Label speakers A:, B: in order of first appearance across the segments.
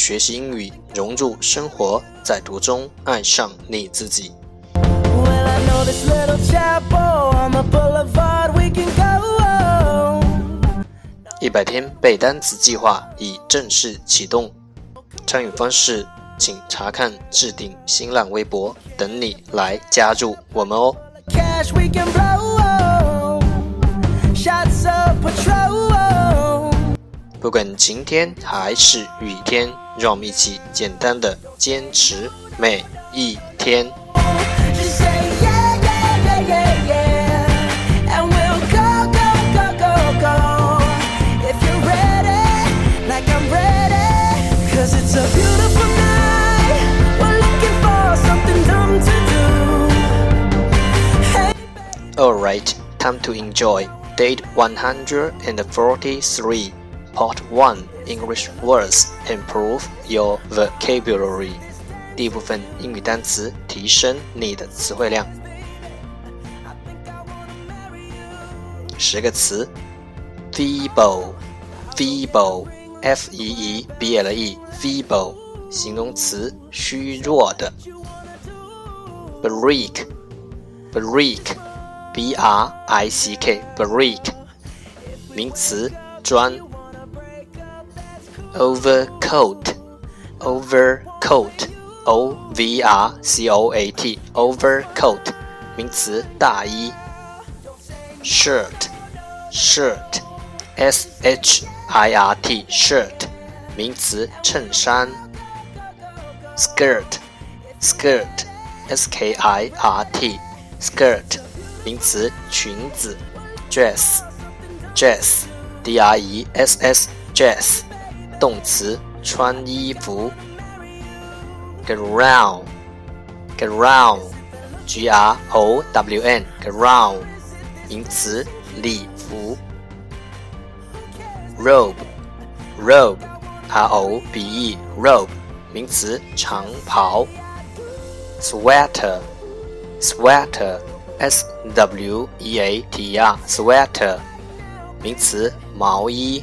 A: 学习英语融入生活，在途中爱上你自己。一百天背单词计划已正式启动，参与方式请查看置顶新浪微博，等你来加入我们哦。不管晴天还是雨天，让我们一起简单的坚持每一天。Just say yeah, yeah, yeah, yeah, yeah. And we'll go, go, go, go, go. If you're ready, like I'm ready. Cause it's a beautiful night. We're looking for something dumb to do. Hey. Alright, time to enjoy. Date 143. Part 1 English words improve your vocabulary 第一部分英语单词提升你的词汇量。十个词：feeble，feeble，f e e b l e，feeble，形容词，虚弱的。break，break，b r i c k，break，名词，砖。 overcoat, overcoat, o v r c o a t, overcoat，名词，大衣。shirt, shirt, s h i r t, shirt，名词，衬衫。skirt, skirt, s k i r t, skirt，名词，裙子。dress, dress, d r e s s, dress。 动词穿衣服，gown，gown，g r o w n，gown，名词礼服，robe，robe，r o b e，robe，名词长袍，sweater，sweater，s w e a t e r，sweater，名词毛衣。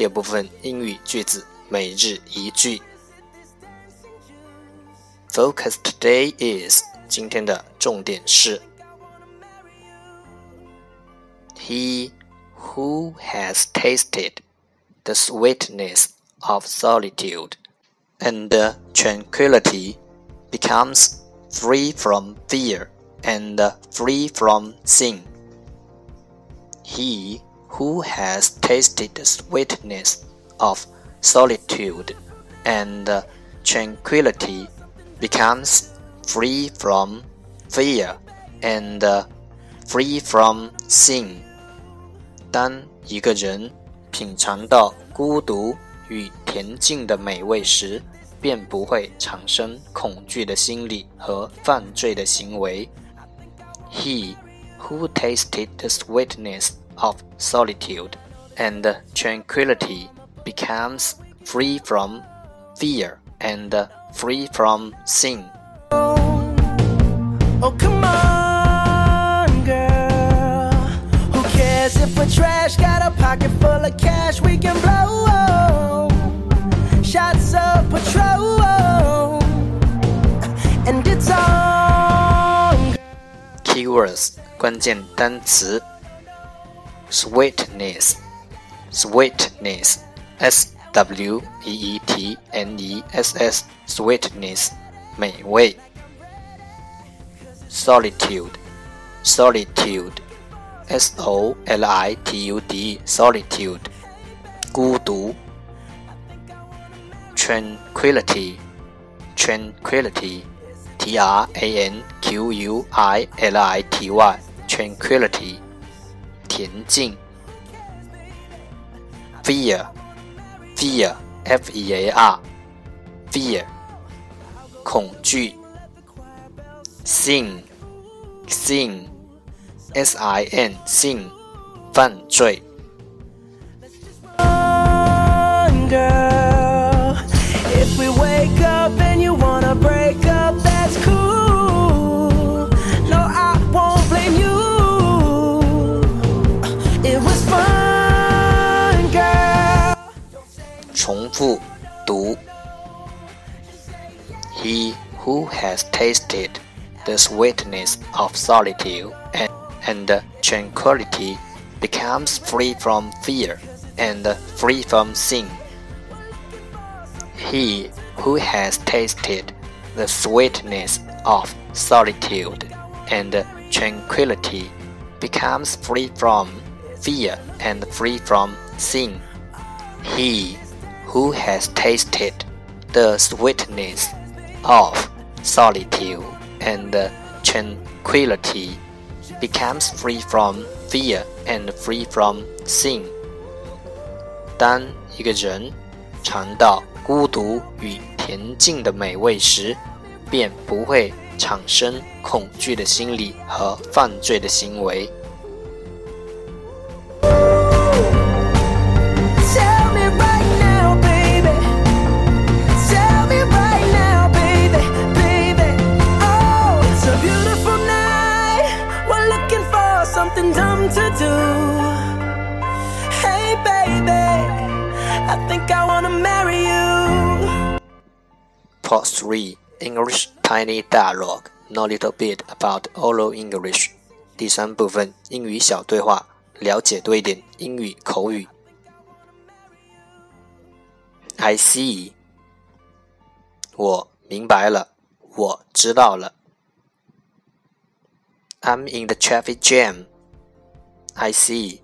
A: 第二部分英语句子每日一句。Focus today is 今天的重点是 He who has tasted the sweetness of solitude and tranquility becomes free from fear and free from sin. He who has tasted the sweetness of solitude and tranquility becomes free from fear and free from sin。当一个人品尝到孤独与恬静的美味时，便不会产生恐惧的心理和犯罪的行为。He who tasted the sweetness of solitude and tranquility becomes free from fear and free from sin. Oh, come on, girl. Who cares if we're trash? Got a pocket full of cash we can blow. Shots of patrol. And it's on. Keywords 关键单词 sweetness, sweetness, s W E E T N E S S sweetness 美味。solitude solitude S O L I T U D solitude 孤独。tranquility tranquility T R A N Q U I L I T Y tranquility 严禁 fear fear F E A R fear 恐惧 sin sin S I N sin 犯罪。复读。He who has tasted the sweetness of solitude and, and tranquility becomes free from fear and free from sin. He who has tasted the sweetness of solitude and tranquility becomes free from fear and free from sin. He who has tasted the sweetness of solitude and tranquility becomes free from fear and free from sin. 当一个人尝到孤独与恬静的美味时，便不会产生恐惧的心理和犯罪的行为。
B: something dumb to do. Hey, baby, I think I wanna marry you.
A: Part 3 English Tiny Dialogue Know a little bit about oral English 第三部分英语小对话，了解多一点英语口语。I see，我明白了，我知道了。I'm in the traffic jam. I see.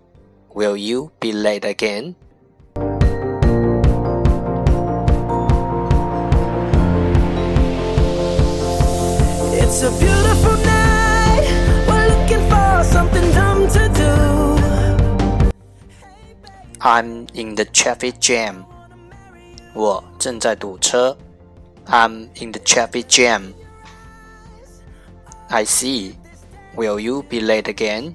A: Will you be late again?
B: It's a beautiful night. We're looking for something dumb to do.
A: I'm in the traffic jam. 我正在堵车。I'm in the traffic jam. I see. Will you be late again?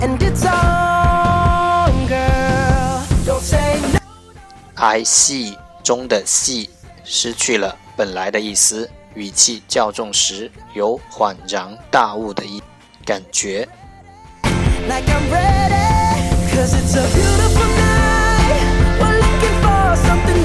B: and it's on, girl. Don't say no.
A: I see 中的 see 失去了本来的意思，语气较重时有恍然大悟的意感觉。
B: like I'm ready. Cause it's a beautiful night. We're looking for something